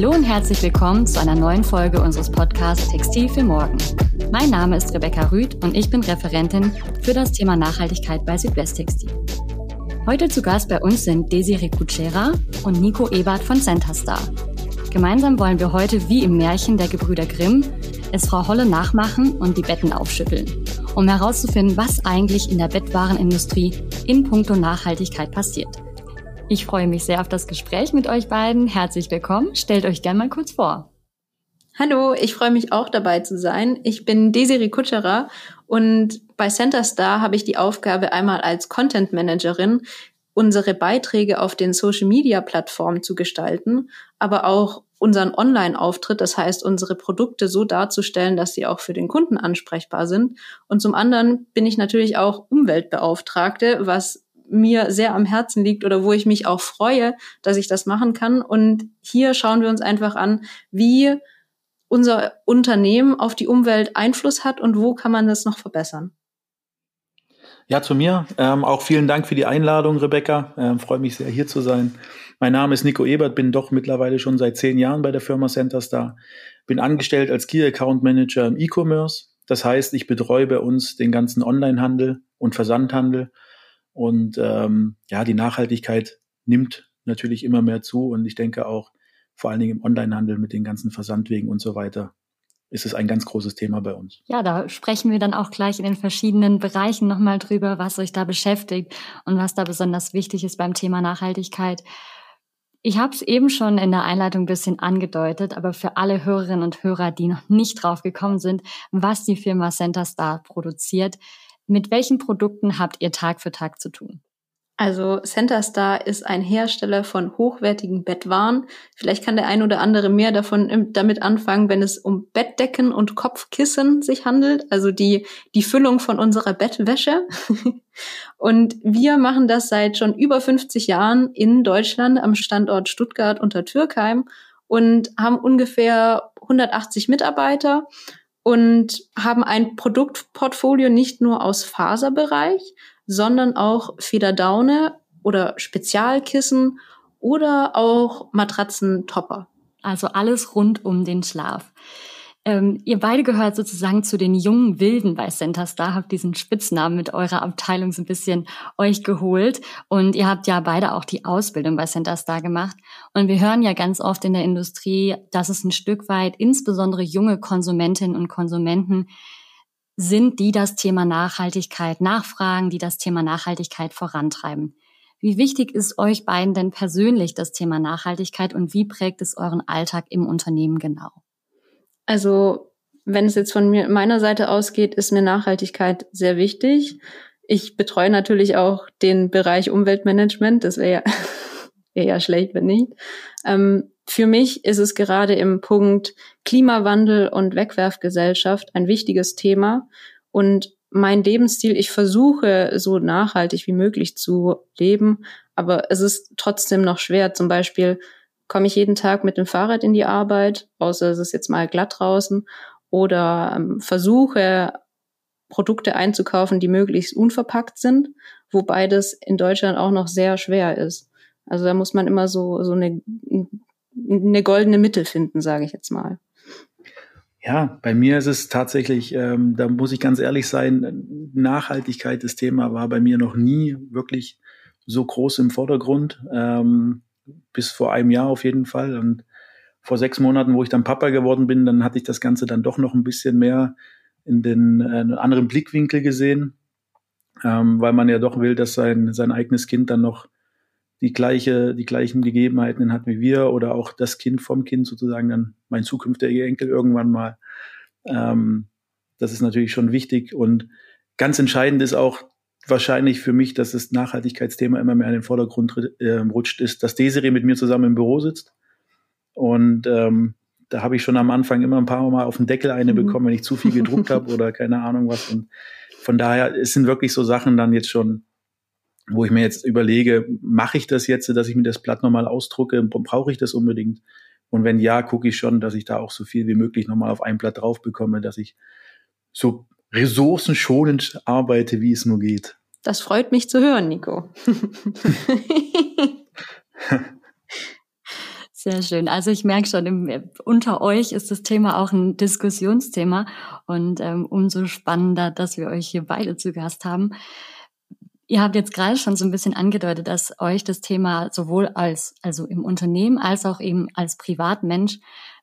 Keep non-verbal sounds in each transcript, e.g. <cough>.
Hallo und herzlich willkommen zu einer neuen Folge unseres Podcasts Textil für Morgen. Mein Name ist Rebecca Rüth und ich bin Referentin für das Thema Nachhaltigkeit bei Südwesttextil. Heute zu Gast bei uns sind Desiree Kutschera und Nico Ebert von Centerstar. Gemeinsam wollen wir heute wie im Märchen der Gebrüder Grimm es Frau Holle nachmachen und die Betten aufschütteln, um herauszufinden, was eigentlich in der Bettwarenindustrie in puncto Nachhaltigkeit passiert. Ich freue mich sehr auf das Gespräch mit euch beiden. Herzlich willkommen. Stellt euch gerne mal kurz vor. Hallo, ich freue mich auch dabei zu sein. Ich bin Desiree Kutscherer und bei Centerstar habe ich die Aufgabe, einmal als Content Managerin unsere Beiträge auf den Social Media Plattformen zu gestalten, aber auch unseren Online-Auftritt, das heißt unsere Produkte so darzustellen, dass sie auch für den Kunden ansprechbar sind. Und zum anderen bin ich natürlich auch Umweltbeauftragte, was mir sehr am Herzen liegt oder wo ich mich auch freue, dass ich das machen kann. Und hier schauen wir uns einfach an, wie unser Unternehmen auf die Umwelt Einfluss hat und wo kann man das noch verbessern. Ja, zu mir. Ähm, auch vielen Dank für die Einladung, Rebecca. Ähm, Freue mich sehr, hier zu sein. Mein Name ist Nico Ebert, bin doch mittlerweile schon seit zehn Jahren bei der Firma Centerstar. Bin angestellt als Key Account Manager im E-Commerce. Das heißt, ich betreue bei uns den ganzen Onlinehandel und Versandhandel und ähm, ja, die Nachhaltigkeit nimmt natürlich immer mehr zu. Und ich denke auch, vor allen Dingen im Onlinehandel mit den ganzen Versandwegen und so weiter, ist es ein ganz großes Thema bei uns. Ja, da sprechen wir dann auch gleich in den verschiedenen Bereichen nochmal drüber, was euch da beschäftigt und was da besonders wichtig ist beim Thema Nachhaltigkeit. Ich habe es eben schon in der Einleitung ein bisschen angedeutet, aber für alle Hörerinnen und Hörer, die noch nicht drauf gekommen sind, was die Firma Centerstar produziert, mit welchen Produkten habt ihr Tag für Tag zu tun? Also Centerstar ist ein Hersteller von hochwertigen Bettwaren. Vielleicht kann der ein oder andere mehr davon damit anfangen, wenn es um Bettdecken und Kopfkissen sich handelt, also die, die Füllung von unserer Bettwäsche. <laughs> und wir machen das seit schon über 50 Jahren in Deutschland am Standort Stuttgart unter Türkheim und haben ungefähr 180 Mitarbeiter und haben ein Produktportfolio nicht nur aus Faserbereich, sondern auch Federdaune oder Spezialkissen oder auch Matratzentopper. Also alles rund um den Schlaf. Ähm, ihr beide gehört sozusagen zu den jungen Wilden bei Center Star, habt diesen Spitznamen mit eurer Abteilung so ein bisschen euch geholt. Und ihr habt ja beide auch die Ausbildung bei Center Star gemacht. Und wir hören ja ganz oft in der Industrie, dass es ein Stück weit insbesondere junge Konsumentinnen und Konsumenten sind, die das Thema Nachhaltigkeit nachfragen, die das Thema Nachhaltigkeit vorantreiben. Wie wichtig ist euch beiden denn persönlich das Thema Nachhaltigkeit und wie prägt es euren Alltag im Unternehmen genau? Also wenn es jetzt von mir, meiner Seite ausgeht, ist mir Nachhaltigkeit sehr wichtig. Ich betreue natürlich auch den Bereich Umweltmanagement. Das wäre ja, <laughs> wär ja schlecht, wenn nicht. Ähm, für mich ist es gerade im Punkt Klimawandel und Wegwerfgesellschaft ein wichtiges Thema. Und mein Lebensstil, ich versuche so nachhaltig wie möglich zu leben, aber es ist trotzdem noch schwer. Zum Beispiel komme ich jeden Tag mit dem Fahrrad in die Arbeit, außer es ist jetzt mal glatt draußen, oder ähm, versuche Produkte einzukaufen, die möglichst unverpackt sind, wobei das in Deutschland auch noch sehr schwer ist. Also da muss man immer so, so eine, eine goldene Mitte finden, sage ich jetzt mal. Ja, bei mir ist es tatsächlich, ähm, da muss ich ganz ehrlich sein, Nachhaltigkeit, das Thema war bei mir noch nie wirklich so groß im Vordergrund. Ähm, bis vor einem Jahr auf jeden Fall. Und vor sechs Monaten, wo ich dann Papa geworden bin, dann hatte ich das Ganze dann doch noch ein bisschen mehr in den äh, anderen Blickwinkel gesehen, ähm, weil man ja doch will, dass sein, sein eigenes Kind dann noch die gleiche, die gleichen Gegebenheiten hat wie wir oder auch das Kind vom Kind sozusagen dann mein zukünftiger Enkel irgendwann mal. Ähm, das ist natürlich schon wichtig und ganz entscheidend ist auch wahrscheinlich für mich, dass das Nachhaltigkeitsthema immer mehr in den Vordergrund äh, rutscht, ist, dass Desiree mit mir zusammen im Büro sitzt und ähm, da habe ich schon am Anfang immer ein paar Mal auf den Deckel eine mhm. bekommen, wenn ich zu viel gedruckt habe <laughs> oder keine Ahnung was. Und von daher, es sind wirklich so Sachen dann jetzt schon, wo ich mir jetzt überlege, mache ich das jetzt, dass ich mir das Blatt nochmal ausdrucke? Brauche ich das unbedingt? Und wenn ja, gucke ich schon, dass ich da auch so viel wie möglich nochmal auf ein Blatt drauf bekomme, dass ich so ressourcenschonend arbeite, wie es nur geht. Das freut mich zu hören, Nico. <laughs> Sehr schön. Also ich merke schon, im, unter euch ist das Thema auch ein Diskussionsthema und ähm, umso spannender, dass wir euch hier beide zu Gast haben. Ihr habt jetzt gerade schon so ein bisschen angedeutet, dass euch das Thema sowohl als, also im Unternehmen als auch eben als Privatmensch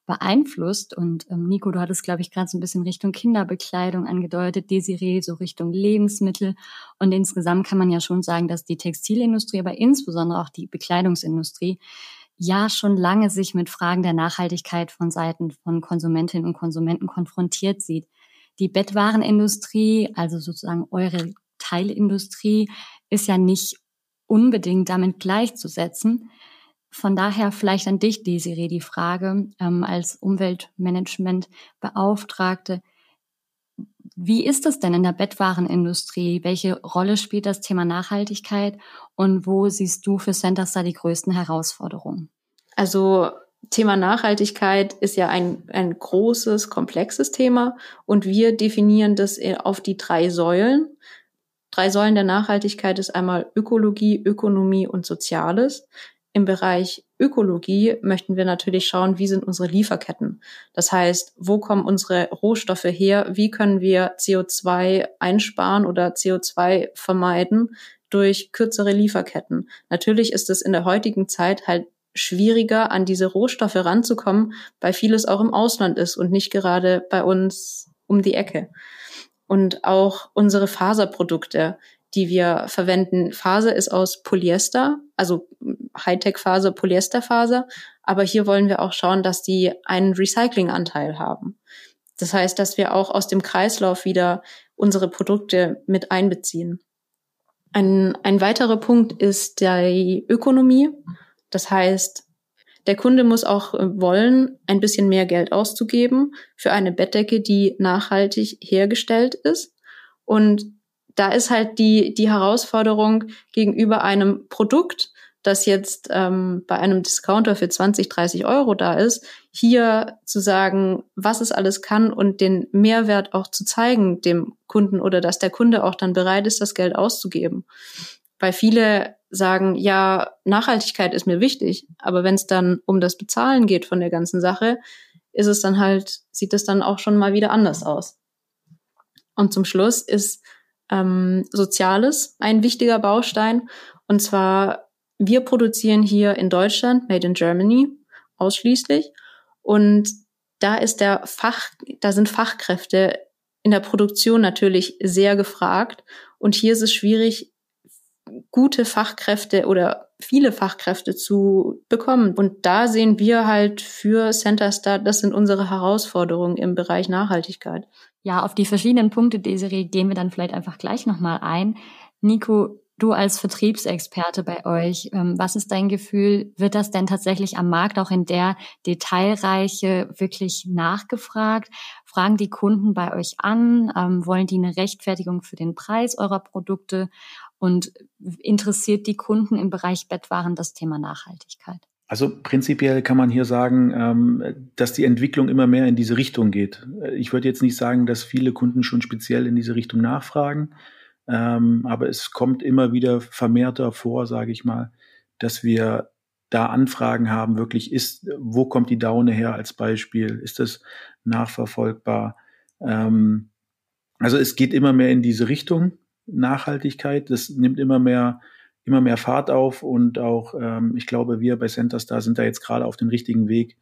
beeinflusst. Und ähm, Nico, du hattest, glaube ich, gerade so ein bisschen Richtung Kinderbekleidung angedeutet, Desiree so Richtung Lebensmittel. Und insgesamt kann man ja schon sagen, dass die Textilindustrie, aber insbesondere auch die Bekleidungsindustrie, ja schon lange sich mit Fragen der Nachhaltigkeit von Seiten von Konsumentinnen und Konsumenten konfrontiert sieht. Die Bettwarenindustrie, also sozusagen eure Teilindustrie ist ja nicht unbedingt damit gleichzusetzen. Von daher vielleicht an dich, Desiree, die Frage ähm, als Umweltmanagementbeauftragte. Wie ist es denn in der Bettwarenindustrie? Welche Rolle spielt das Thema Nachhaltigkeit und wo siehst du für Centerstar die größten Herausforderungen? Also Thema Nachhaltigkeit ist ja ein, ein großes, komplexes Thema und wir definieren das auf die drei Säulen. Drei Säulen der Nachhaltigkeit ist einmal Ökologie, Ökonomie und Soziales. Im Bereich Ökologie möchten wir natürlich schauen, wie sind unsere Lieferketten. Das heißt, wo kommen unsere Rohstoffe her? Wie können wir CO2 einsparen oder CO2 vermeiden durch kürzere Lieferketten? Natürlich ist es in der heutigen Zeit halt schwieriger, an diese Rohstoffe ranzukommen, weil vieles auch im Ausland ist und nicht gerade bei uns um die Ecke und auch unsere Faserprodukte, die wir verwenden. Faser ist aus Polyester, also Hightech-Faser, Polyesterfaser. Aber hier wollen wir auch schauen, dass die einen Recyclinganteil haben. Das heißt, dass wir auch aus dem Kreislauf wieder unsere Produkte mit einbeziehen. Ein, ein weiterer Punkt ist die Ökonomie. Das heißt, der Kunde muss auch äh, wollen, ein bisschen mehr Geld auszugeben für eine Bettdecke, die nachhaltig hergestellt ist. Und da ist halt die, die Herausforderung gegenüber einem Produkt, das jetzt ähm, bei einem Discounter für 20, 30 Euro da ist, hier zu sagen, was es alles kann und den Mehrwert auch zu zeigen dem Kunden oder dass der Kunde auch dann bereit ist, das Geld auszugeben. Weil viele sagen, ja, Nachhaltigkeit ist mir wichtig, aber wenn es dann um das Bezahlen geht von der ganzen Sache, ist es dann halt, sieht es dann auch schon mal wieder anders aus. Und zum Schluss ist ähm, Soziales ein wichtiger Baustein. Und zwar, wir produzieren hier in Deutschland, Made in Germany, ausschließlich. Und da ist der Fach, da sind Fachkräfte in der Produktion natürlich sehr gefragt. Und hier ist es schwierig, gute Fachkräfte oder viele Fachkräfte zu bekommen. Und da sehen wir halt für Centerstar, das sind unsere Herausforderungen im Bereich Nachhaltigkeit. Ja, auf die verschiedenen Punkte, Desiree, gehen wir dann vielleicht einfach gleich nochmal ein. Nico, du als Vertriebsexperte bei euch, ähm, was ist dein Gefühl? Wird das denn tatsächlich am Markt auch in der Detailreiche wirklich nachgefragt? Fragen die Kunden bei euch an? Ähm, wollen die eine Rechtfertigung für den Preis eurer Produkte? Und interessiert die Kunden im Bereich Bettwaren das Thema Nachhaltigkeit? Also prinzipiell kann man hier sagen, ähm, dass die Entwicklung immer mehr in diese Richtung geht. Ich würde jetzt nicht sagen, dass viele Kunden schon speziell in diese Richtung nachfragen, ähm, aber es kommt immer wieder vermehrter vor, sage ich mal, dass wir da Anfragen haben, wirklich ist, wo kommt die Daune her als Beispiel? Ist das nachverfolgbar? Ähm, also es geht immer mehr in diese Richtung. Nachhaltigkeit. Das nimmt immer mehr, immer mehr Fahrt auf und auch, ähm, ich glaube, wir bei Centerstar sind da jetzt gerade auf dem richtigen Weg,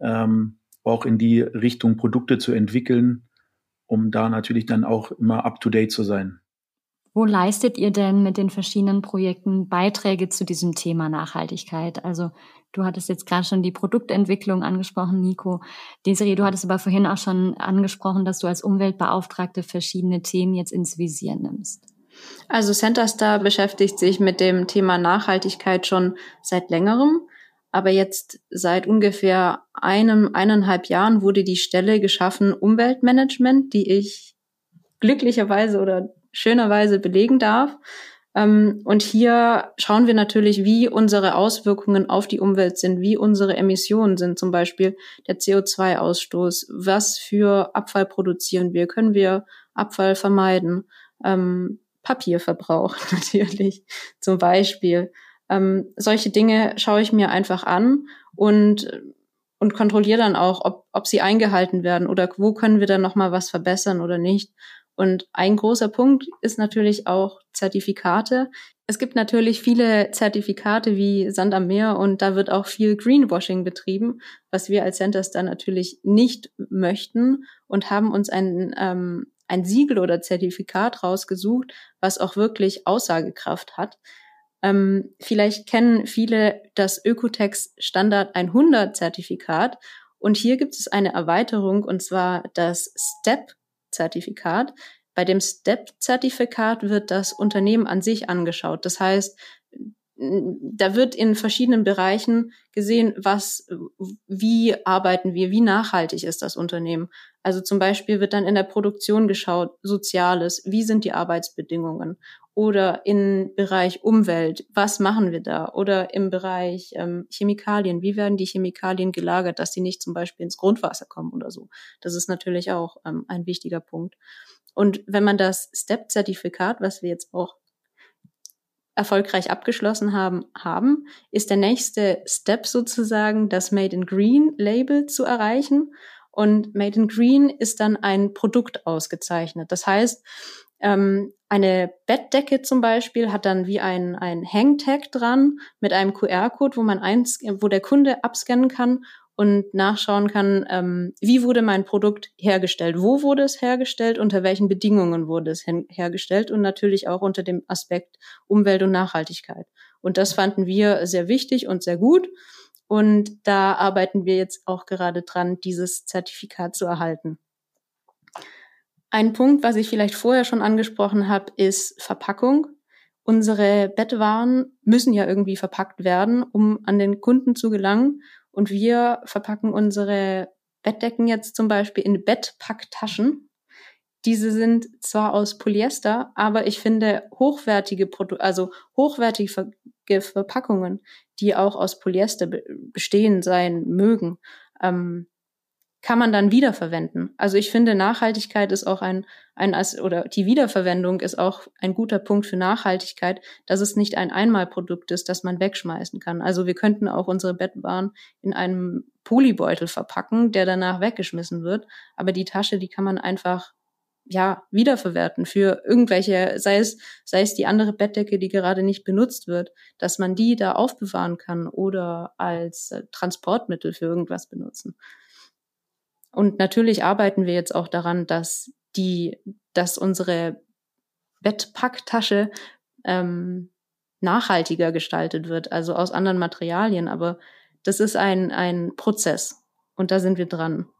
ähm, auch in die Richtung Produkte zu entwickeln, um da natürlich dann auch immer up to date zu sein. Wo leistet ihr denn mit den verschiedenen Projekten Beiträge zu diesem Thema Nachhaltigkeit? Also du hattest jetzt gerade schon die Produktentwicklung angesprochen, Nico. Desiree, du hattest aber vorhin auch schon angesprochen, dass du als Umweltbeauftragte verschiedene Themen jetzt ins Visier nimmst. Also Centerstar beschäftigt sich mit dem Thema Nachhaltigkeit schon seit längerem. Aber jetzt seit ungefähr einem, eineinhalb Jahren wurde die Stelle geschaffen Umweltmanagement, die ich glücklicherweise oder schönerweise belegen darf. Ähm, und hier schauen wir natürlich, wie unsere Auswirkungen auf die Umwelt sind, wie unsere Emissionen sind, zum Beispiel der CO2-Ausstoß, was für Abfall produzieren wir, können wir Abfall vermeiden, ähm, Papierverbrauch <laughs> natürlich zum Beispiel. Ähm, solche Dinge schaue ich mir einfach an und und kontrolliere dann auch, ob, ob sie eingehalten werden oder wo können wir dann noch mal was verbessern oder nicht. Und ein großer Punkt ist natürlich auch Zertifikate. Es gibt natürlich viele Zertifikate wie Sand am Meer und da wird auch viel Greenwashing betrieben, was wir als Centers dann natürlich nicht möchten und haben uns ein, ähm, ein Siegel oder Zertifikat rausgesucht, was auch wirklich Aussagekraft hat. Ähm, vielleicht kennen viele das Ökotex Standard 100 Zertifikat und hier gibt es eine Erweiterung und zwar das STEP Zertifikat. Bei dem STEP-Zertifikat wird das Unternehmen an sich angeschaut. Das heißt, da wird in verschiedenen Bereichen gesehen, was, wie arbeiten wir, wie nachhaltig ist das Unternehmen. Also zum Beispiel wird dann in der Produktion geschaut, Soziales, wie sind die Arbeitsbedingungen? Oder im Bereich Umwelt, was machen wir da? Oder im Bereich ähm, Chemikalien, wie werden die Chemikalien gelagert, dass sie nicht zum Beispiel ins Grundwasser kommen oder so. Das ist natürlich auch ähm, ein wichtiger Punkt. Und wenn man das STEP-Zertifikat, was wir jetzt auch erfolgreich abgeschlossen haben, haben, ist der nächste Step sozusagen, das Made in Green Label zu erreichen. Und Made in Green ist dann ein Produkt ausgezeichnet. Das heißt, ähm, eine Bettdecke zum Beispiel hat dann wie ein, ein Hangtag dran mit einem QR-Code, wo man eins, wo der Kunde abscannen kann und nachschauen kann, ähm, wie wurde mein Produkt hergestellt, wo wurde es hergestellt, unter welchen Bedingungen wurde es hergestellt und natürlich auch unter dem Aspekt Umwelt und Nachhaltigkeit. Und das fanden wir sehr wichtig und sehr gut. Und da arbeiten wir jetzt auch gerade dran, dieses Zertifikat zu erhalten. Ein Punkt, was ich vielleicht vorher schon angesprochen habe, ist Verpackung. Unsere Bettwaren müssen ja irgendwie verpackt werden, um an den Kunden zu gelangen. Und wir verpacken unsere Bettdecken jetzt zum Beispiel in Bettpacktaschen. Diese sind zwar aus Polyester, aber ich finde hochwertige Produkte, also hochwertige Verpackungen, die auch aus Polyester bestehen sein mögen, ähm, kann man dann wiederverwenden. Also ich finde, Nachhaltigkeit ist auch ein, ein oder die Wiederverwendung ist auch ein guter Punkt für Nachhaltigkeit, dass es nicht ein Einmalprodukt ist, das man wegschmeißen kann. Also wir könnten auch unsere Bettwaren in einem Polybeutel verpacken, der danach weggeschmissen wird. Aber die Tasche, die kann man einfach ja, wiederverwerten für irgendwelche, sei es, sei es die andere Bettdecke, die gerade nicht benutzt wird, dass man die da aufbewahren kann oder als äh, Transportmittel für irgendwas benutzen. Und natürlich arbeiten wir jetzt auch daran, dass die, dass unsere Bettpacktasche ähm, nachhaltiger gestaltet wird, also aus anderen Materialien. Aber das ist ein, ein Prozess und da sind wir dran.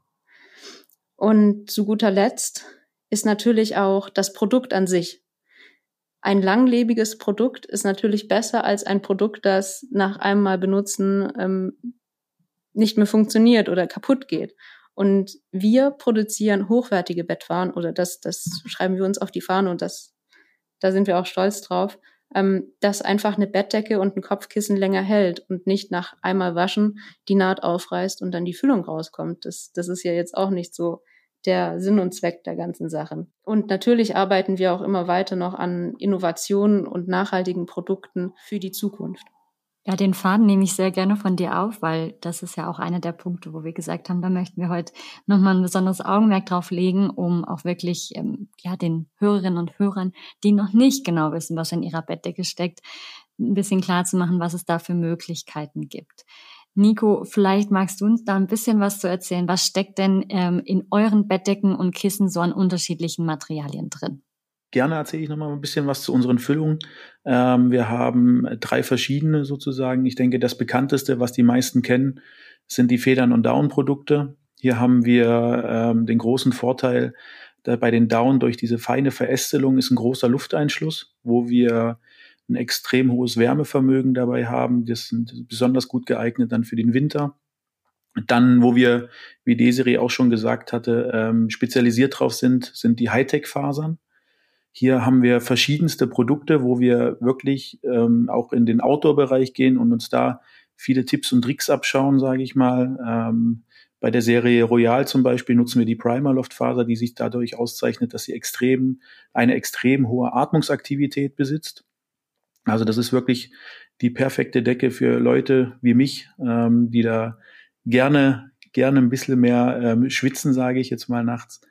Und zu guter Letzt ist natürlich auch das Produkt an sich. Ein langlebiges Produkt ist natürlich besser als ein Produkt, das nach einem Mal benutzen ähm, nicht mehr funktioniert oder kaputt geht. Und wir produzieren hochwertige Bettwaren oder das, das schreiben wir uns auf die Fahne und das, da sind wir auch stolz drauf, ähm, dass einfach eine Bettdecke und ein Kopfkissen länger hält und nicht nach einmal waschen die Naht aufreißt und dann die Füllung rauskommt. Das, das ist ja jetzt auch nicht so der Sinn und Zweck der ganzen Sachen. Und natürlich arbeiten wir auch immer weiter noch an Innovationen und nachhaltigen Produkten für die Zukunft. Ja, den Faden nehme ich sehr gerne von dir auf, weil das ist ja auch einer der Punkte, wo wir gesagt haben, da möchten wir heute nochmal ein besonderes Augenmerk drauf legen, um auch wirklich ähm, ja den Hörerinnen und Hörern, die noch nicht genau wissen, was in ihrer Bettdecke steckt, ein bisschen klar zu machen, was es da für Möglichkeiten gibt. Nico, vielleicht magst du uns da ein bisschen was zu erzählen. Was steckt denn ähm, in euren Bettdecken und Kissen so an unterschiedlichen Materialien drin? Gerne erzähle ich noch mal ein bisschen was zu unseren Füllungen. Ähm, wir haben drei verschiedene sozusagen. Ich denke, das bekannteste, was die meisten kennen, sind die Federn- und Down-Produkte. Hier haben wir ähm, den großen Vorteil, da bei den Down durch diese feine Verästelung ist ein großer Lufteinschluss, wo wir ein extrem hohes Wärmevermögen dabei haben. Das sind besonders gut geeignet dann für den Winter. Dann, wo wir, wie Desiree auch schon gesagt hatte, ähm, spezialisiert drauf sind, sind die Hightech-Fasern. Hier haben wir verschiedenste Produkte, wo wir wirklich ähm, auch in den Outdoor-Bereich gehen und uns da viele Tipps und Tricks abschauen, sage ich mal. Ähm, bei der Serie Royal zum Beispiel nutzen wir die Primerloft-Faser, die sich dadurch auszeichnet, dass sie extrem, eine extrem hohe Atmungsaktivität besitzt. Also das ist wirklich die perfekte Decke für Leute wie mich, ähm, die da gerne, gerne ein bisschen mehr ähm, schwitzen, sage ich jetzt mal nachts.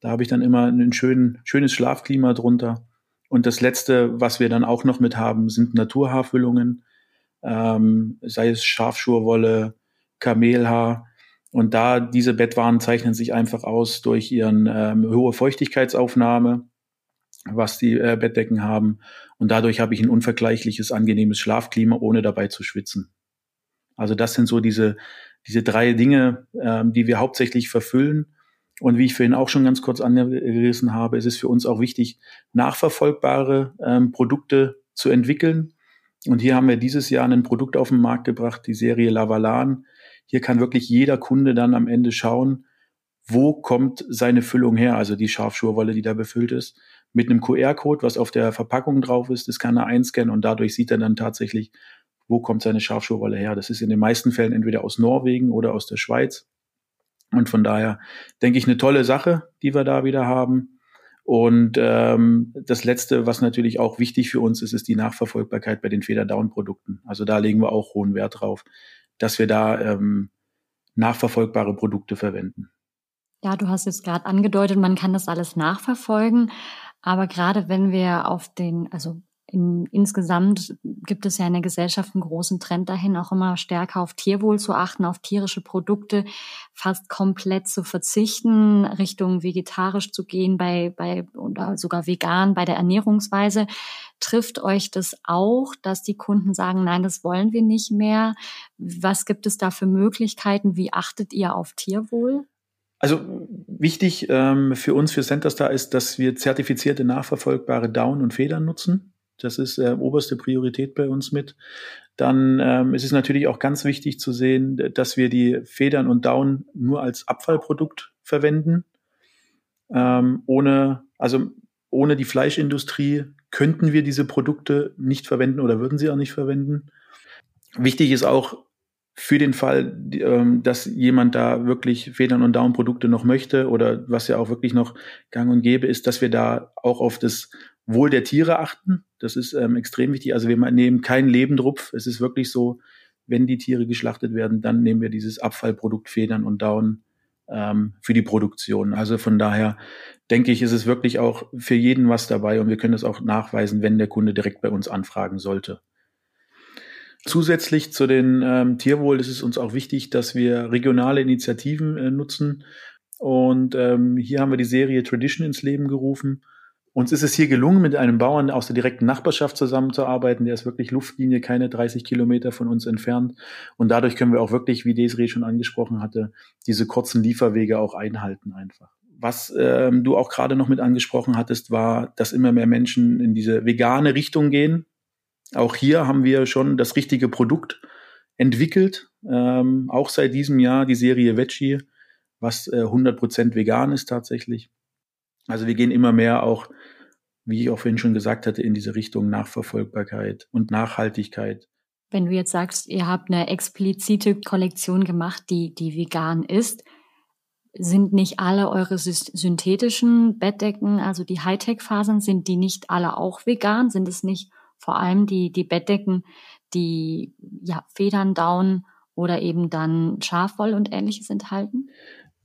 Da habe ich dann immer ein schön, schönes Schlafklima drunter. Und das letzte, was wir dann auch noch mit haben, sind Naturhaarfüllungen, ähm, sei es Schafschurwolle, Kamelhaar. Und da diese Bettwaren zeichnen sich einfach aus durch ihren ähm, hohe Feuchtigkeitsaufnahme, was die äh, Bettdecken haben. Und dadurch habe ich ein unvergleichliches, angenehmes Schlafklima, ohne dabei zu schwitzen. Also das sind so diese, diese drei Dinge, ähm, die wir hauptsächlich verfüllen. Und wie ich vorhin auch schon ganz kurz angerissen habe, ist es für uns auch wichtig, nachverfolgbare ähm, Produkte zu entwickeln. Und hier haben wir dieses Jahr ein Produkt auf den Markt gebracht, die Serie Lavalan. Hier kann wirklich jeder Kunde dann am Ende schauen, wo kommt seine Füllung her, also die Schafschurwolle, die da befüllt ist, mit einem QR-Code, was auf der Verpackung drauf ist, das kann er einscannen und dadurch sieht er dann tatsächlich, wo kommt seine Schafschurwolle her. Das ist in den meisten Fällen entweder aus Norwegen oder aus der Schweiz. Und von daher denke ich eine tolle Sache, die wir da wieder haben. Und ähm, das Letzte, was natürlich auch wichtig für uns ist, ist die Nachverfolgbarkeit bei den Federdown-Produkten. Also da legen wir auch hohen Wert drauf, dass wir da ähm, nachverfolgbare Produkte verwenden. Ja, du hast jetzt gerade angedeutet, man kann das alles nachverfolgen. Aber gerade wenn wir auf den, also in, insgesamt gibt es ja in der Gesellschaft einen großen Trend dahin, auch immer stärker auf Tierwohl zu achten, auf tierische Produkte fast komplett zu verzichten, Richtung vegetarisch zu gehen, bei, bei oder sogar vegan bei der Ernährungsweise. Trifft euch das auch, dass die Kunden sagen, nein, das wollen wir nicht mehr? Was gibt es da für Möglichkeiten? Wie achtet ihr auf Tierwohl? Also wichtig ähm, für uns, für Centerstar, ist, dass wir zertifizierte, nachverfolgbare Down und Federn nutzen. Das ist äh, oberste Priorität bei uns mit. Dann ähm, ist es natürlich auch ganz wichtig zu sehen, dass wir die Federn und Down nur als Abfallprodukt verwenden. Ähm, ohne, also ohne die Fleischindustrie könnten wir diese Produkte nicht verwenden oder würden sie auch nicht verwenden. Wichtig ist auch, für den Fall, ähm, dass jemand da wirklich Federn- und Down-Produkte noch möchte oder was ja auch wirklich noch gang und gäbe ist, dass wir da auch auf das Wohl der Tiere achten. Das ist ähm, extrem wichtig. Also wir nehmen keinen Lebendrupf. Es ist wirklich so, wenn die Tiere geschlachtet werden, dann nehmen wir dieses Abfallprodukt Federn und Down ähm, für die Produktion. Also von daher denke ich, ist es wirklich auch für jeden was dabei und wir können das auch nachweisen, wenn der Kunde direkt bei uns anfragen sollte. Zusätzlich zu den ähm, Tierwohl ist es uns auch wichtig, dass wir regionale Initiativen äh, nutzen. Und ähm, hier haben wir die Serie Tradition ins Leben gerufen. Uns ist es hier gelungen, mit einem Bauern aus der direkten Nachbarschaft zusammenzuarbeiten. Der ist wirklich Luftlinie, keine 30 Kilometer von uns entfernt. Und dadurch können wir auch wirklich, wie Desiree schon angesprochen hatte, diese kurzen Lieferwege auch einhalten einfach. Was ähm, du auch gerade noch mit angesprochen hattest, war, dass immer mehr Menschen in diese vegane Richtung gehen. Auch hier haben wir schon das richtige Produkt entwickelt. Ähm, auch seit diesem Jahr die Serie Veggie, was äh, 100% vegan ist tatsächlich. Also wir gehen immer mehr auch, wie ich auch vorhin schon gesagt hatte, in diese Richtung Nachverfolgbarkeit und Nachhaltigkeit. Wenn du jetzt sagst, ihr habt eine explizite Kollektion gemacht, die, die vegan ist, sind nicht alle eure synthetischen Bettdecken, also die Hightech-Fasern, sind die nicht alle auch vegan? Sind es nicht vor allem die, die Bettdecken, die ja, Federn, Down oder eben dann Schafwoll und ähnliches enthalten?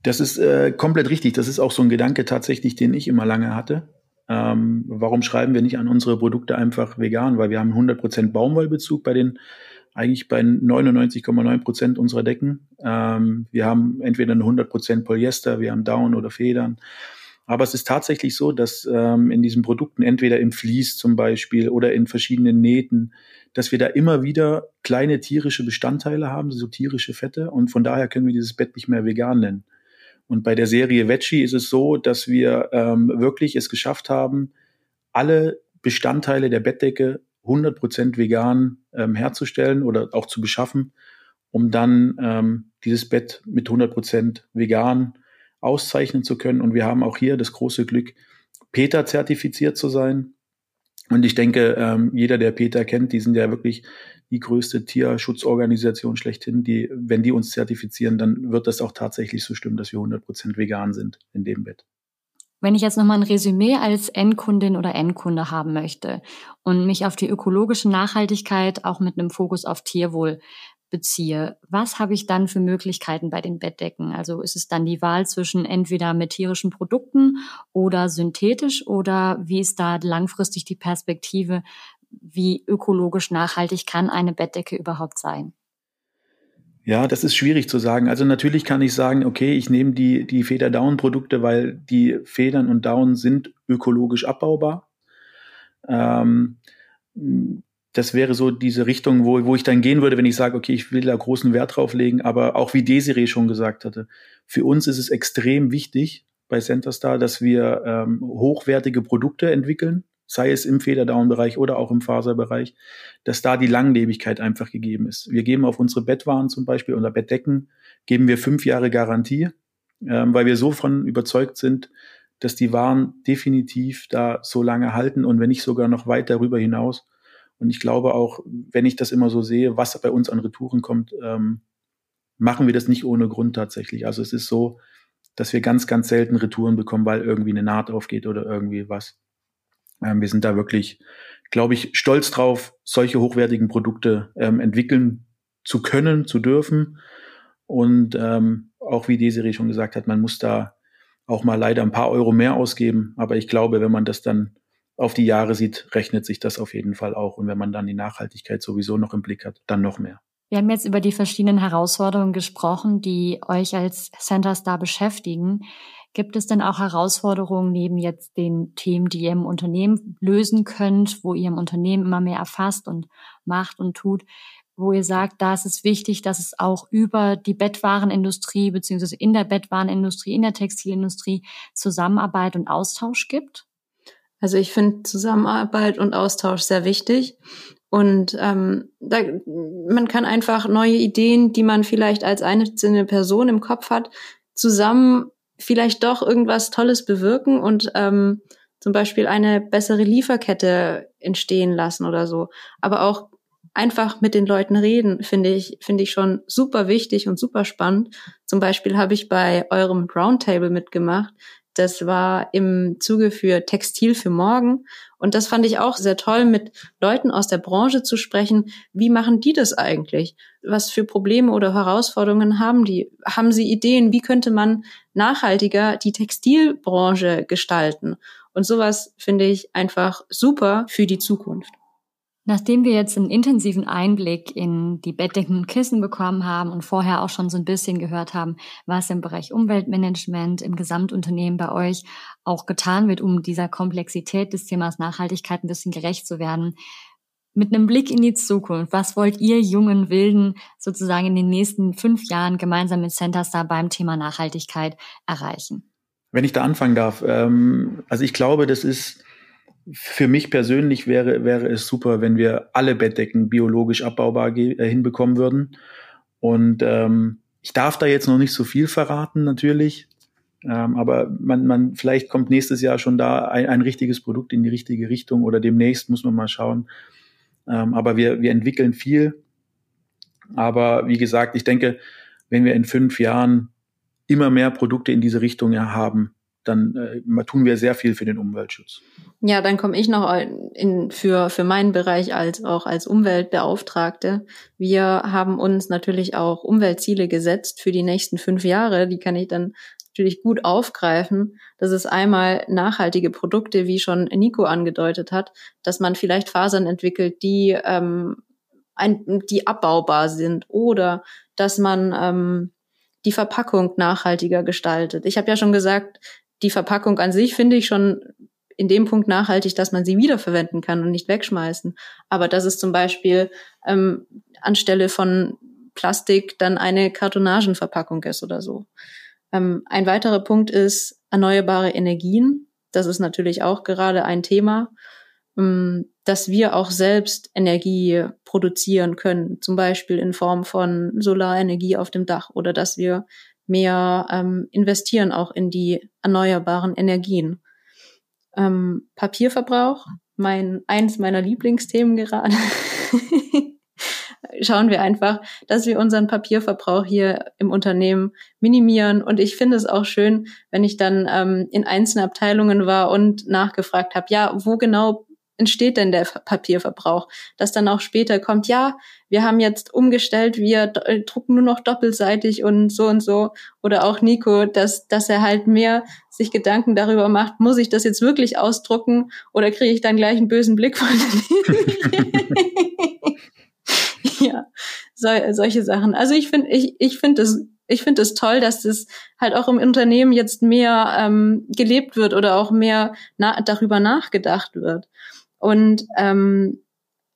Das ist äh, komplett richtig. Das ist auch so ein Gedanke tatsächlich, den ich immer lange hatte. Ähm, warum schreiben wir nicht an unsere Produkte einfach vegan? Weil wir haben 100% Baumwollbezug bei den, eigentlich bei 99,9% unserer Decken. Ähm, wir haben entweder eine 100% Polyester, wir haben Down oder Federn. Aber es ist tatsächlich so, dass ähm, in diesen Produkten, entweder im Vlies zum Beispiel oder in verschiedenen Nähten, dass wir da immer wieder kleine tierische Bestandteile haben, so tierische Fette. Und von daher können wir dieses Bett nicht mehr vegan nennen. Und bei der Serie Veggie ist es so, dass wir ähm, wirklich es geschafft haben, alle Bestandteile der Bettdecke 100% vegan ähm, herzustellen oder auch zu beschaffen, um dann ähm, dieses Bett mit 100% vegan auszeichnen zu können. Und wir haben auch hier das große Glück, PETA zertifiziert zu sein. Und ich denke, ähm, jeder, der PETA kennt, die sind ja wirklich die größte Tierschutzorganisation schlechthin. Die, wenn die uns zertifizieren, dann wird das auch tatsächlich so stimmen, dass wir 100% vegan sind in dem Bett. Wenn ich jetzt nochmal ein Resümee als Endkundin oder Endkunde haben möchte und mich auf die ökologische Nachhaltigkeit auch mit einem Fokus auf Tierwohl beziehe, was habe ich dann für Möglichkeiten bei den Bettdecken? Also ist es dann die Wahl zwischen entweder mit tierischen Produkten oder synthetisch oder wie ist da langfristig die Perspektive? Wie ökologisch nachhaltig kann eine Bettdecke überhaupt sein? Ja, das ist schwierig zu sagen. Also natürlich kann ich sagen, okay, ich nehme die, die Feder-Down-Produkte, weil die Federn und Down sind ökologisch abbaubar. Ähm, das wäre so diese Richtung, wo, wo ich dann gehen würde, wenn ich sage, okay, ich will da großen Wert drauf legen. Aber auch wie Desiree schon gesagt hatte, für uns ist es extrem wichtig bei Centerstar, dass wir ähm, hochwertige Produkte entwickeln, sei es im Federdown-Bereich oder auch im Faserbereich, dass da die Langlebigkeit einfach gegeben ist. Wir geben auf unsere Bettwaren zum Beispiel oder Bettdecken, geben wir fünf Jahre Garantie, ähm, weil wir so von überzeugt sind, dass die Waren definitiv da so lange halten und wenn nicht sogar noch weit darüber hinaus. Und ich glaube auch, wenn ich das immer so sehe, was bei uns an Retouren kommt, ähm, machen wir das nicht ohne Grund tatsächlich. Also es ist so, dass wir ganz, ganz selten Retouren bekommen, weil irgendwie eine Naht aufgeht oder irgendwie was. Ähm, wir sind da wirklich, glaube ich, stolz drauf, solche hochwertigen Produkte ähm, entwickeln zu können, zu dürfen. Und ähm, auch wie Desiree schon gesagt hat, man muss da auch mal leider ein paar Euro mehr ausgeben. Aber ich glaube, wenn man das dann auf die Jahre sieht, rechnet sich das auf jeden Fall auch. Und wenn man dann die Nachhaltigkeit sowieso noch im Blick hat, dann noch mehr. Wir haben jetzt über die verschiedenen Herausforderungen gesprochen, die euch als Center Star beschäftigen. Gibt es denn auch Herausforderungen neben jetzt den Themen, die ihr im Unternehmen lösen könnt, wo ihr im Unternehmen immer mehr erfasst und macht und tut, wo ihr sagt, da ist es wichtig, dass es auch über die Bettwarenindustrie beziehungsweise in der Bettwarenindustrie, in der Textilindustrie Zusammenarbeit und Austausch gibt? Also ich finde Zusammenarbeit und Austausch sehr wichtig. Und ähm, da, man kann einfach neue Ideen, die man vielleicht als einzelne Person im Kopf hat, zusammen vielleicht doch irgendwas Tolles bewirken und ähm, zum Beispiel eine bessere Lieferkette entstehen lassen oder so. Aber auch einfach mit den Leuten reden, finde ich, finde ich schon super wichtig und super spannend. Zum Beispiel habe ich bei eurem Roundtable mitgemacht. Das war im Zuge für Textil für morgen. Und das fand ich auch sehr toll, mit Leuten aus der Branche zu sprechen. Wie machen die das eigentlich? Was für Probleme oder Herausforderungen haben die? Haben sie Ideen? Wie könnte man nachhaltiger die Textilbranche gestalten? Und sowas finde ich einfach super für die Zukunft. Nachdem wir jetzt einen intensiven Einblick in die Bettdecken und Kissen bekommen haben und vorher auch schon so ein bisschen gehört haben, was im Bereich Umweltmanagement im Gesamtunternehmen bei euch auch getan wird, um dieser Komplexität des Themas Nachhaltigkeit ein bisschen gerecht zu werden, mit einem Blick in die Zukunft, was wollt ihr jungen Wilden sozusagen in den nächsten fünf Jahren gemeinsam mit Centerstar beim Thema Nachhaltigkeit erreichen? Wenn ich da anfangen darf, ähm, also ich glaube, das ist für mich persönlich wäre, wäre es super, wenn wir alle Bettdecken biologisch abbaubar äh, hinbekommen würden. Und ähm, ich darf da jetzt noch nicht so viel verraten, natürlich. Ähm, aber man, man, vielleicht kommt nächstes Jahr schon da ein, ein richtiges Produkt in die richtige Richtung oder demnächst muss man mal schauen. Ähm, aber wir, wir entwickeln viel. Aber wie gesagt, ich denke, wenn wir in fünf Jahren immer mehr Produkte in diese Richtung haben, dann äh, tun wir sehr viel für den Umweltschutz. Ja, dann komme ich noch in, für, für meinen Bereich als auch als Umweltbeauftragte. Wir haben uns natürlich auch Umweltziele gesetzt für die nächsten fünf Jahre. Die kann ich dann natürlich gut aufgreifen. Das ist einmal nachhaltige Produkte, wie schon Nico angedeutet hat, dass man vielleicht Fasern entwickelt, die, ähm, ein, die abbaubar sind oder dass man ähm, die Verpackung nachhaltiger gestaltet. Ich habe ja schon gesagt, die Verpackung an sich finde ich schon in dem Punkt nachhaltig, dass man sie wiederverwenden kann und nicht wegschmeißen. Aber dass es zum Beispiel ähm, anstelle von Plastik dann eine Kartonagenverpackung ist oder so. Ähm, ein weiterer Punkt ist erneuerbare Energien. Das ist natürlich auch gerade ein Thema. ähm, dass wir auch selbst Energie produzieren können, zum Beispiel in Form von Solarenergie auf dem Dach oder dass wir mehr ähm, investieren auch in die erneuerbaren Energien. Ähm, Papierverbrauch, mein eins meiner Lieblingsthemen gerade. <laughs> Schauen wir einfach, dass wir unseren Papierverbrauch hier im Unternehmen minimieren. Und ich finde es auch schön, wenn ich dann ähm, in einzelnen Abteilungen war und nachgefragt habe, ja, wo genau entsteht denn der Papierverbrauch? Dass dann auch später kommt, ja, wir haben jetzt umgestellt, wir äh, drucken nur noch doppelseitig und so und so. Oder auch Nico, dass, dass er halt mehr sich Gedanken darüber macht, muss ich das jetzt wirklich ausdrucken oder kriege ich dann gleich einen bösen Blick von <laughs> Ja, so, solche Sachen. Also ich finde, ich, ich finde es ich finde es toll, dass das halt auch im Unternehmen jetzt mehr ähm, gelebt wird oder auch mehr na darüber nachgedacht wird. Und ähm,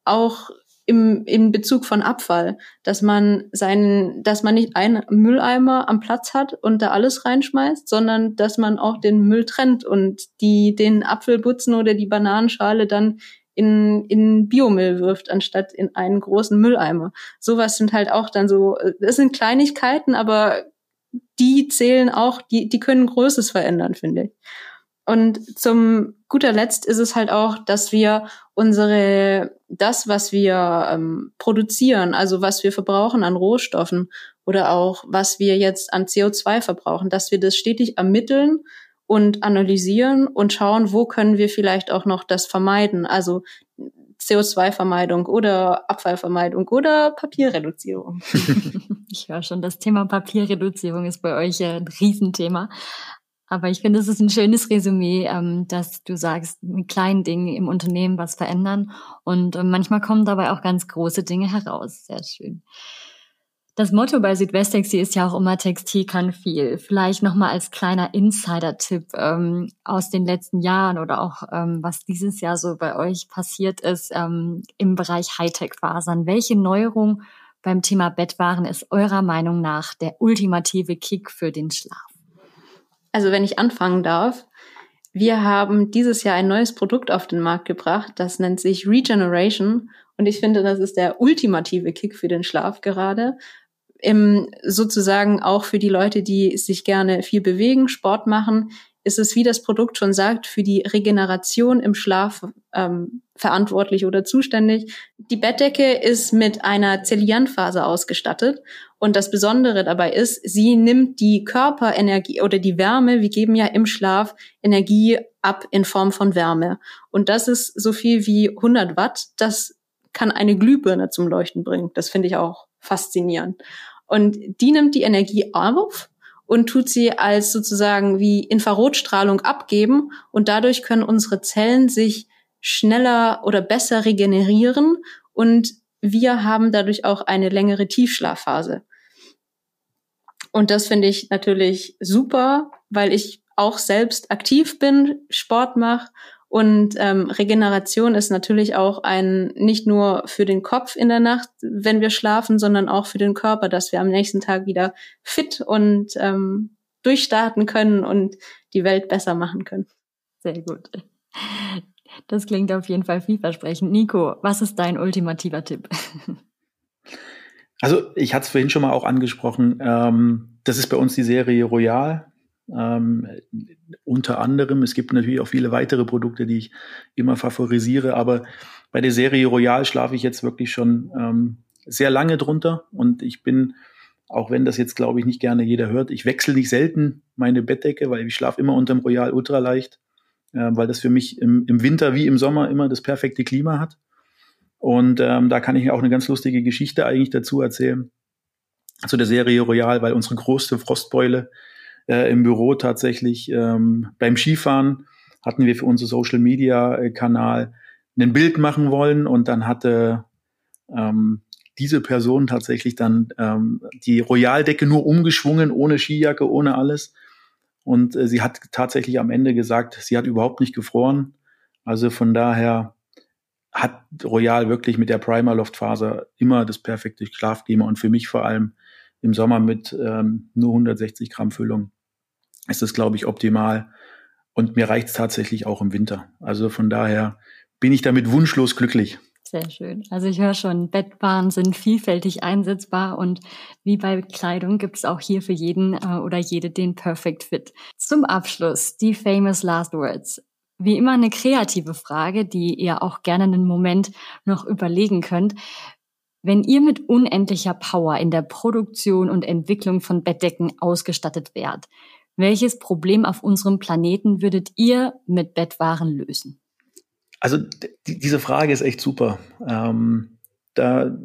auch im, im Bezug von Abfall, dass man seinen, dass man nicht einen Mülleimer am Platz hat und da alles reinschmeißt, sondern dass man auch den Müll trennt und die den Apfelbutzen oder die Bananenschale dann in, in Biomüll wirft, anstatt in einen großen Mülleimer. Sowas sind halt auch dann so, das sind Kleinigkeiten, aber die zählen auch, die, die können Großes verändern, finde ich. Und zum guter Letzt ist es halt auch, dass wir unsere, das, was wir ähm, produzieren, also was wir verbrauchen an Rohstoffen oder auch was wir jetzt an CO2 verbrauchen, dass wir das stetig ermitteln und analysieren und schauen, wo können wir vielleicht auch noch das vermeiden. Also CO2-Vermeidung oder Abfallvermeidung oder Papierreduzierung. <laughs> ich höre schon, das Thema Papierreduzierung ist bei euch ein Riesenthema. Aber ich finde, es ist ein schönes Resümee, ähm, dass du sagst, mit kleinen Dingen im Unternehmen was verändern. Und ähm, manchmal kommen dabei auch ganz große Dinge heraus. Sehr schön. Das Motto bei Südwestexi ist ja auch immer Textil kann viel. Vielleicht nochmal als kleiner Insider-Tipp ähm, aus den letzten Jahren oder auch ähm, was dieses Jahr so bei euch passiert ist ähm, im Bereich Hightech-Fasern. Welche Neuerung beim Thema Bettwaren ist eurer Meinung nach der ultimative Kick für den Schlaf? Also wenn ich anfangen darf, wir haben dieses Jahr ein neues Produkt auf den Markt gebracht, das nennt sich Regeneration. Und ich finde, das ist der ultimative Kick für den Schlaf gerade. Im, sozusagen auch für die Leute, die sich gerne viel bewegen, Sport machen, ist es, wie das Produkt schon sagt, für die Regeneration im Schlaf ähm, verantwortlich oder zuständig. Die Bettdecke ist mit einer Zellianphase ausgestattet und das Besondere dabei ist, sie nimmt die Körperenergie oder die Wärme, wir geben ja im Schlaf Energie ab in Form von Wärme. Und das ist so viel wie 100 Watt. Das kann eine Glühbirne zum Leuchten bringen. Das finde ich auch faszinierend. Und die nimmt die Energie auf und tut sie als sozusagen wie Infrarotstrahlung abgeben und dadurch können unsere Zellen sich schneller oder besser regenerieren und wir haben dadurch auch eine längere Tiefschlafphase. Und das finde ich natürlich super, weil ich auch selbst aktiv bin, Sport mache und ähm, Regeneration ist natürlich auch ein, nicht nur für den Kopf in der Nacht, wenn wir schlafen, sondern auch für den Körper, dass wir am nächsten Tag wieder fit und ähm, durchstarten können und die Welt besser machen können. Sehr gut. Das klingt auf jeden Fall vielversprechend. Nico, was ist dein ultimativer Tipp? Also ich hatte es vorhin schon mal auch angesprochen. Ähm, das ist bei uns die Serie Royal. Ähm, unter anderem, es gibt natürlich auch viele weitere Produkte, die ich immer favorisiere, aber bei der Serie Royal schlafe ich jetzt wirklich schon ähm, sehr lange drunter und ich bin, auch wenn das jetzt glaube ich nicht gerne jeder hört, ich wechsle nicht selten meine Bettdecke, weil ich schlafe immer unter dem Royal ultraleicht, äh, weil das für mich im, im Winter wie im Sommer immer das perfekte Klima hat. Und ähm, da kann ich auch eine ganz lustige Geschichte eigentlich dazu erzählen zu der Serie Royal, weil unsere größte Frostbeule äh, im Büro tatsächlich ähm, beim Skifahren hatten wir für unser Social Media äh, Kanal ein Bild machen wollen und dann hatte ähm, diese Person tatsächlich dann ähm, die Royaldecke nur umgeschwungen, ohne Skijacke, ohne alles. Und äh, sie hat tatsächlich am Ende gesagt, sie hat überhaupt nicht gefroren. Also von daher hat Royal wirklich mit der Primer Loft Faser immer das perfekte Schlafklima und für mich vor allem im Sommer mit ähm, nur 160 Gramm Füllung ist das, glaube ich, optimal. Und mir reicht es tatsächlich auch im Winter. Also von daher bin ich damit wunschlos glücklich. Sehr schön. Also ich höre schon, Bettwaren sind vielfältig einsetzbar und wie bei Kleidung gibt es auch hier für jeden äh, oder jede den Perfect Fit. Zum Abschluss die famous last words. Wie immer eine kreative Frage, die ihr auch gerne einen Moment noch überlegen könnt. Wenn ihr mit unendlicher Power in der Produktion und Entwicklung von Bettdecken ausgestattet wärt, welches Problem auf unserem Planeten würdet ihr mit Bettwaren lösen? Also diese Frage ist echt super. Ähm, da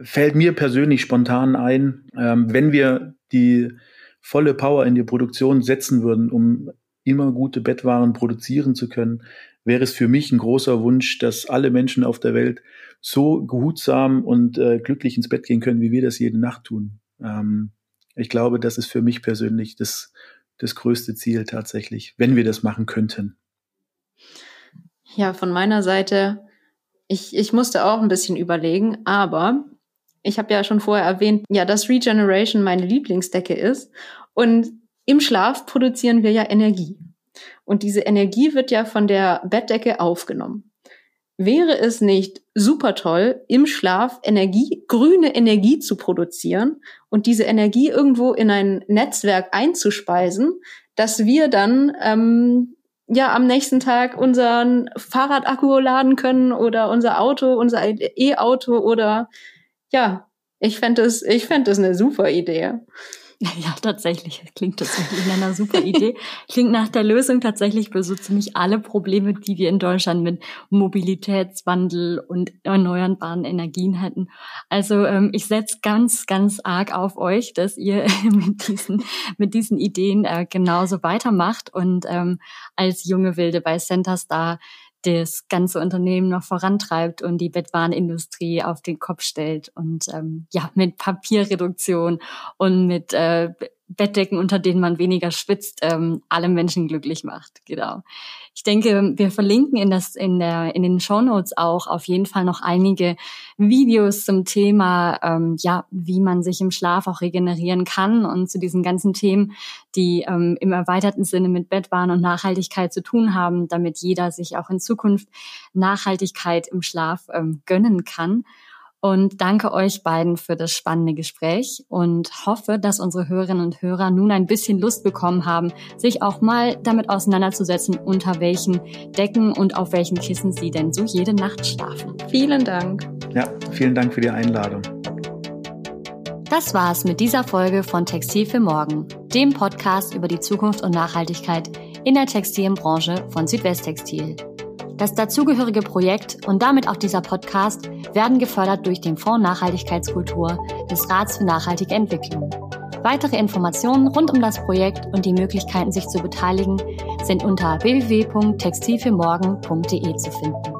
fällt mir persönlich spontan ein, ähm, wenn wir die volle Power in die Produktion setzen würden, um immer gute Bettwaren produzieren zu können, wäre es für mich ein großer Wunsch, dass alle Menschen auf der Welt so gehutsam und äh, glücklich ins Bett gehen können, wie wir das jede Nacht tun. Ähm, ich glaube, das ist für mich persönlich das, das größte Ziel tatsächlich, wenn wir das machen könnten. Ja, von meiner Seite, ich, ich musste auch ein bisschen überlegen, aber ich habe ja schon vorher erwähnt, ja, dass Regeneration meine Lieblingsdecke ist. Und im Schlaf produzieren wir ja Energie. Und diese Energie wird ja von der Bettdecke aufgenommen. Wäre es nicht super toll, im Schlaf Energie, grüne Energie zu produzieren und diese Energie irgendwo in ein Netzwerk einzuspeisen, dass wir dann ähm, ja am nächsten Tag unseren Fahrradakku laden können oder unser Auto, unser E-Auto oder ja, ich fände es, ich fände es eine super Idee. <laughs> Ja, tatsächlich. Klingt tatsächlich nach einer super Idee. Klingt nach der Lösung tatsächlich für so ziemlich alle Probleme, die wir in Deutschland mit Mobilitätswandel und erneuerbaren Energien hätten. Also ähm, ich setze ganz, ganz arg auf euch, dass ihr <laughs> mit diesen, mit diesen Ideen äh, genauso weitermacht und ähm, als junge Wilde bei Center Star das ganze Unternehmen noch vorantreibt und die Bettwarenindustrie auf den Kopf stellt und ähm, ja mit Papierreduktion und mit äh, Bettdecken, unter denen man weniger schwitzt, ähm, alle Menschen glücklich macht. Genau. Ich denke, wir verlinken in, das, in, der, in den Show Notes auch auf jeden Fall noch einige Videos zum Thema, ähm, ja, wie man sich im Schlaf auch regenerieren kann und zu diesen ganzen Themen, die ähm, im erweiterten Sinne mit Bettwaren und Nachhaltigkeit zu tun haben, damit jeder sich auch in Zukunft Nachhaltigkeit im Schlaf ähm, gönnen kann und danke euch beiden für das spannende Gespräch und hoffe, dass unsere Hörerinnen und Hörer nun ein bisschen Lust bekommen haben, sich auch mal damit auseinanderzusetzen, unter welchen Decken und auf welchen Kissen sie denn so jede Nacht schlafen. Vielen Dank. Ja, vielen Dank für die Einladung. Das war's mit dieser Folge von Textil für Morgen, dem Podcast über die Zukunft und Nachhaltigkeit in der Textilbranche von Südwesttextil. Das dazugehörige Projekt und damit auch dieser Podcast werden gefördert durch den Fonds Nachhaltigkeitskultur des Rats für nachhaltige Entwicklung. Weitere Informationen rund um das Projekt und die Möglichkeiten, sich zu beteiligen, sind unter www.textilfürmorgen.de zu finden.